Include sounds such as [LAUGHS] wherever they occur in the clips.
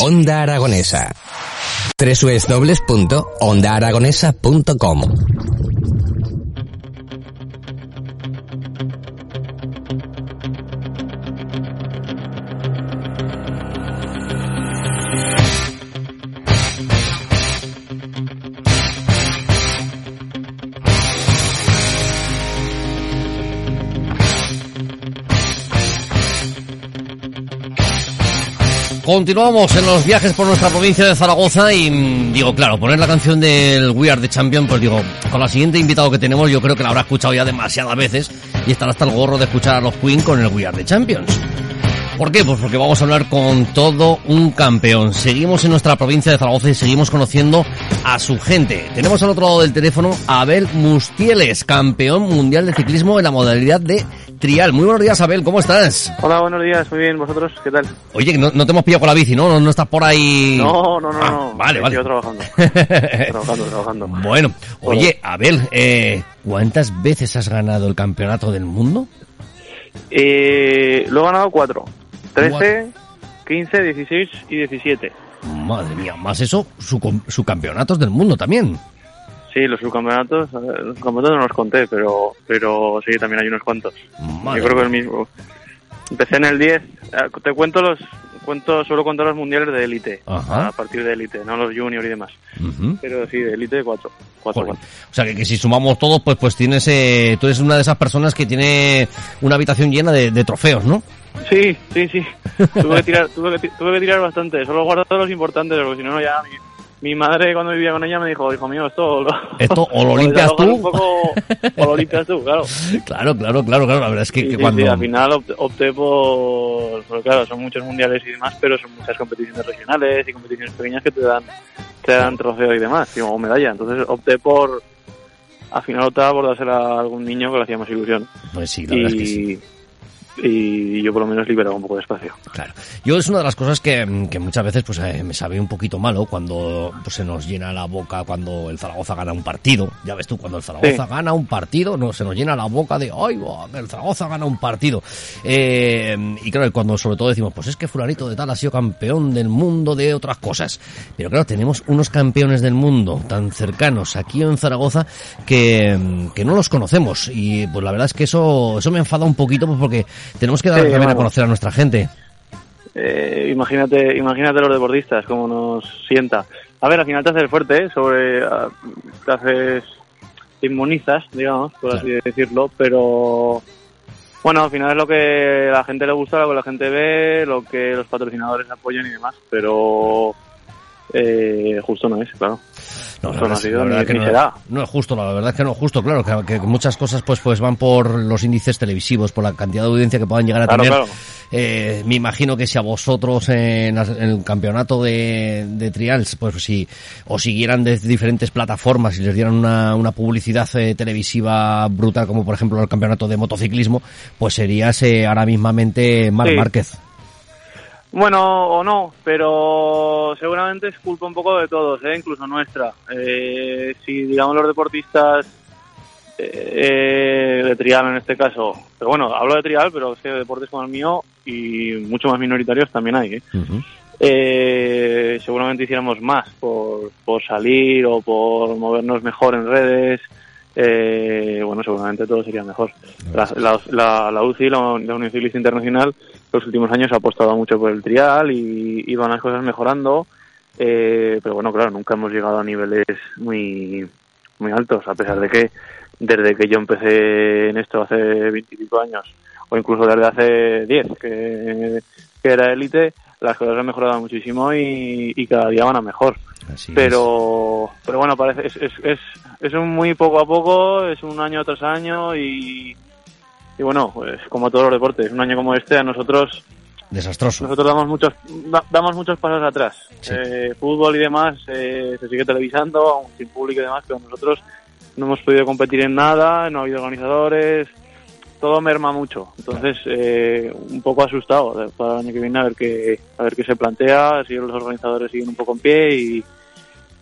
Onda Aragonesa. www.ondaaragonesa.com Continuamos en los viajes por nuestra provincia de Zaragoza y mm, digo, claro, poner la canción del We Are the Champion, pues digo, con la siguiente invitado que tenemos yo creo que la habrá escuchado ya demasiadas veces y estará hasta el gorro de escuchar a los Queen con el We Are the Champions. ¿Por qué? Pues porque vamos a hablar con todo un campeón. Seguimos en nuestra provincia de Zaragoza y seguimos conociendo a su gente. Tenemos al otro lado del teléfono a Abel Mustieles, campeón mundial de ciclismo en la modalidad de trial. Muy buenos días, Abel, ¿cómo estás? Hola, buenos días, muy bien, ¿vosotros qué tal? Oye, no, no te hemos pillado con la bici, ¿no? No, no estás por ahí... No, no, no, Ah, no. Vale, vale. Yo trabajando. [LAUGHS] trabajando, trabajando. Bueno, oye, Abel, eh, ¿cuántas veces has ganado el campeonato del mundo? Eh, lo he ganado cuatro. 13, 15, 16 y 17. Madre mía, más eso, su, com- su campeonatos del mundo también. Sí, los subcampeonatos, ver, los campeonatos no los conté, pero, pero sí, también hay unos cuantos. Madre Yo creo que el mismo. Empecé en el 10. eh, Te cuento los, cuento, solo cuento los mundiales de élite. A partir de élite, no los junior y demás. Pero sí, de élite 4. 4, Joder. O sea, que, que si sumamos todos, pues pues tienes, eh, tú eres una de esas personas que tiene una habitación llena de, de trofeos, ¿no? Sí, sí, sí. Tuve que tirar, tuve que, tuve que tirar bastante. Solo guardé los importantes, porque si no, no, ya mi, mi madre cuando vivía con ella me dijo, hijo mío, esto lo, Esto o lo [LAUGHS] limpias tú. Un poco, o lo limpias tú, claro. [LAUGHS] Claro, claro, claro, claro. La verdad es que, que sí, cuando... sí, al final opt- opté por, porque claro, son muchos mundiales y demás, pero son muchas competiciones regionales y competiciones pequeñas que te dan, te dan trofeo y demás, y- o medalla. Entonces opté por, al final optaba por dársela a algún niño que le hacía más ilusión. Pues sí, la verdad es que sí. Y yo por lo menos liberaba un poco de espacio. Claro. Yo es una de las cosas que, que muchas veces pues eh, me sabe un poquito malo cuando pues, se nos llena la boca cuando el Zaragoza gana un partido. Ya ves tú, cuando el Zaragoza Sí. gana un partido, no se nos llena la boca de ¡ay, buah, el Zaragoza gana un partido! Eh, y claro, cuando sobre todo decimos, pues es que fulanito de tal ha sido campeón del mundo de otras cosas. Pero claro, tenemos unos campeones del mundo tan cercanos aquí en Zaragoza que, que no los conocemos. Y pues la verdad es que eso, eso me enfada un poquito pues, porque tenemos que dar Sí, también a conocer a nuestra gente. Eh, imagínate, imagínate los deportistas, cómo nos sienta. A ver, al final te haces fuerte, ¿eh? sobre, te haces, te inmunizas, digamos, por así decirlo, pero bueno, al final es lo que la gente le gusta, lo que la gente ve, lo que los patrocinadores apoyan y demás, pero eh, justo no es, claro. No, no ha verdad, sido, la verdad ni, que ni no, será. no es justo, la verdad es que no es justo, claro, que, que muchas cosas pues pues van por los índices televisivos, por la cantidad de audiencia que puedan llegar a Claro, tener. claro. Eh, me imagino que si a vosotros en, el campeonato de, de trials, pues si os siguieran de diferentes plataformas y les dieran una, una publicidad eh, televisiva brutal, como por ejemplo el campeonato de motociclismo, pues serías eh, ahora mismamente Marc Sí. Márquez. Bueno, o no, pero seguramente es culpa un poco de todos, ¿eh? incluso nuestra. Eh, si, digamos, los deportistas eh, de trial en este caso, pero bueno, hablo de trial, pero es que deportes como el mío y mucho más minoritarios también hay. Eh, seguramente hiciéramos más por, por salir o por movernos mejor en redes. Eh, bueno, seguramente todo sería mejor. La, la, la, la UCI, la, la Unión Ciclista Internacional, los últimos años ha apostado mucho por el trial y, y van las cosas mejorando. Eh, pero bueno, claro, nunca hemos llegado a niveles muy, muy altos, a pesar de que desde que yo empecé en esto hace veintipico años, o incluso desde hace diez, que, que era élite, las cosas han mejorado muchísimo y, y cada día van a mejor. Así es. Pero, pero bueno, parece es, es, es, es un muy poco a poco, es un año tras año y, y bueno, pues como todos los deportes, un año como este a nosotros Desastroso. Nosotros damos muchos da- damos muchos pasos atrás. Eh, fútbol y demás eh, se sigue televisando, aún sin público y demás, pero nosotros no hemos podido competir en nada, no ha habido organizadores, todo merma mucho. Entonces, eh, un poco asustado de- para el año que viene a ver qué, a ver qué se plantea, si los organizadores siguen un poco en pie y,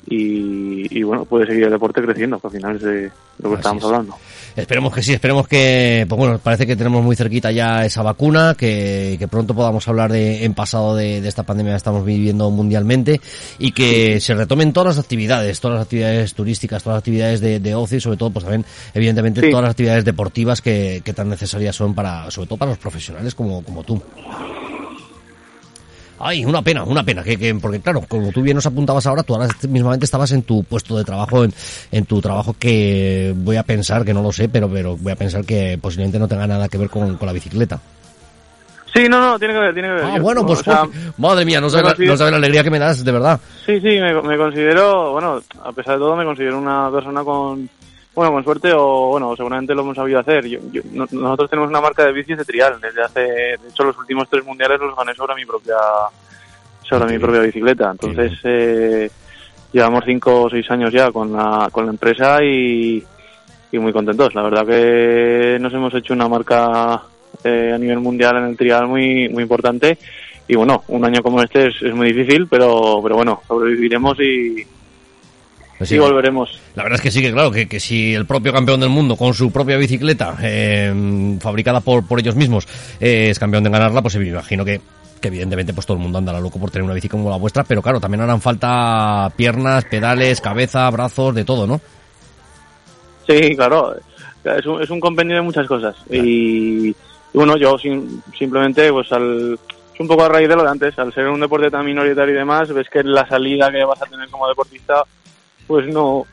y, y, bueno, puede seguir el deporte creciendo, que al final es de lo que Así estábamos es. hablando. Esperemos que sí, esperemos que, pues bueno, parece que tenemos muy cerquita ya esa vacuna, que, que pronto podamos hablar de, en pasado de, de esta pandemia que estamos viviendo mundialmente y que se retomen todas las actividades, todas las actividades turísticas, todas las actividades de, de ocio y sobre todo, pues también, evidentemente, Sí. todas las actividades deportivas que, que tan necesarias son para, sobre todo para los profesionales como, como tú. Ay, una pena, una pena, que, que, porque claro, como tú bien nos apuntabas ahora, tú ahora mismamente estabas en tu puesto de trabajo, en, en tu trabajo que voy a pensar, que no lo sé, pero, pero voy a pensar que posiblemente no tenga nada que ver con, con la bicicleta. Sí, no, no, tiene que ver, tiene que ver. Ah, Yo- bueno, pues o sea, madre mía, no sabes, no sabes la alegría que me das, de verdad. Sí, sí, me, me considero, bueno, a pesar de todo, me considero una persona con, bueno, con suerte o, bueno, seguramente lo hemos sabido hacer. Yo- yo- no- nosotros tenemos una marca de bicis de trial desde hace, de hecho, los últimos tres mundiales los gané sobre mi propia, sobre mi propia bicicleta. Entonces, eh, llevamos cinco o seis años ya con la, con la empresa y, y muy contentos. La verdad que nos hemos hecho una marca eh, a nivel mundial en el trial muy, muy importante. Y bueno, un año como este es, es muy difícil, pero, pero bueno, sobreviviremos y, Pues sí, volveremos. La verdad es que sí, que claro, que, que si el propio campeón del mundo con su propia bicicleta, eh, fabricada por, por ellos mismos, eh, es campeón de ganarla, pues me imagino que, que evidentemente pues todo el mundo andará loco por tener una bici como la vuestra, pero claro, también harán falta piernas, pedales, cabeza, brazos, de todo, ¿no? Sí, claro, es un, es un compendio de muchas cosas. Y, y bueno, yo sim- simplemente, pues al, es un poco a raíz de lo de antes, al ser un deporte tan minoritario y demás, ves que la salida que vas a tener como deportista, pues no,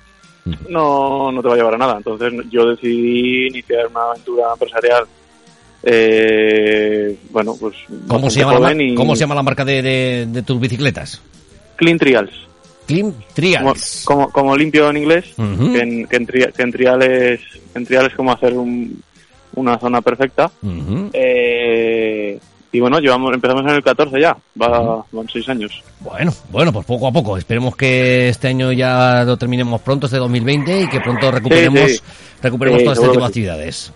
no, no te va a llevar a nada. Entonces yo decidí iniciar una aventura empresarial. Eh, bueno, pues ¿Cómo se, llama la, joven mar- y- ¿Cómo se llama la marca de, de, de tus bicicletas? Clean Trials. Clean Trials. como, como limpio en inglés, que, en, que, en tri- que en trial es, en trial es como hacer un- una zona perfecta. Ujú. Eh, y bueno, llevamos, empezamos en el 14 ya, va, van seis años. Bueno, bueno, pues poco a poco. Esperemos que este año ya lo terminemos pronto, este 2020, y que pronto recuperemos, sí. recuperemos Sí, todo este tipo de sí. actividades.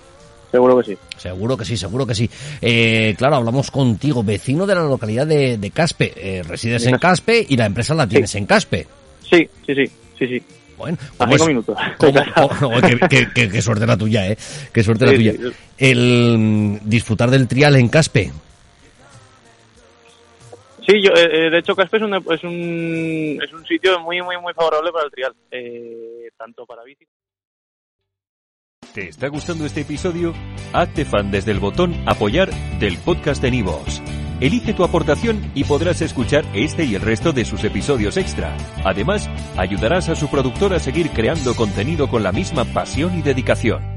Seguro que sí. Seguro que sí, seguro que sí. Eh, claro, hablamos contigo, vecino de la localidad de, de Caspe. Eh, resides en Caspe y la empresa la tienes en Caspe. Sí, sí, sí, sí, sí. Bueno, A ¿cómo cinco es- minutos. [LAUGHS] cómo- cómo- qué, qué- qué- qué suerte la tuya, ¿eh? Qué suerte la Sí, tuya. sí. El mm, disfrutar del trial en Caspe. Sí, yo, eh, eh, de hecho Caspe es un, es un, sitio muy, muy, muy favorable para el trial, eh, tanto para bici. ¿Te está gustando este episodio? Hazte fan desde el botón Apoyar del podcast de Nivos. Elige tu aportación y podrás escuchar este y el resto de sus episodios extra. Además, ayudarás a su productor a seguir creando contenido con la misma pasión y dedicación.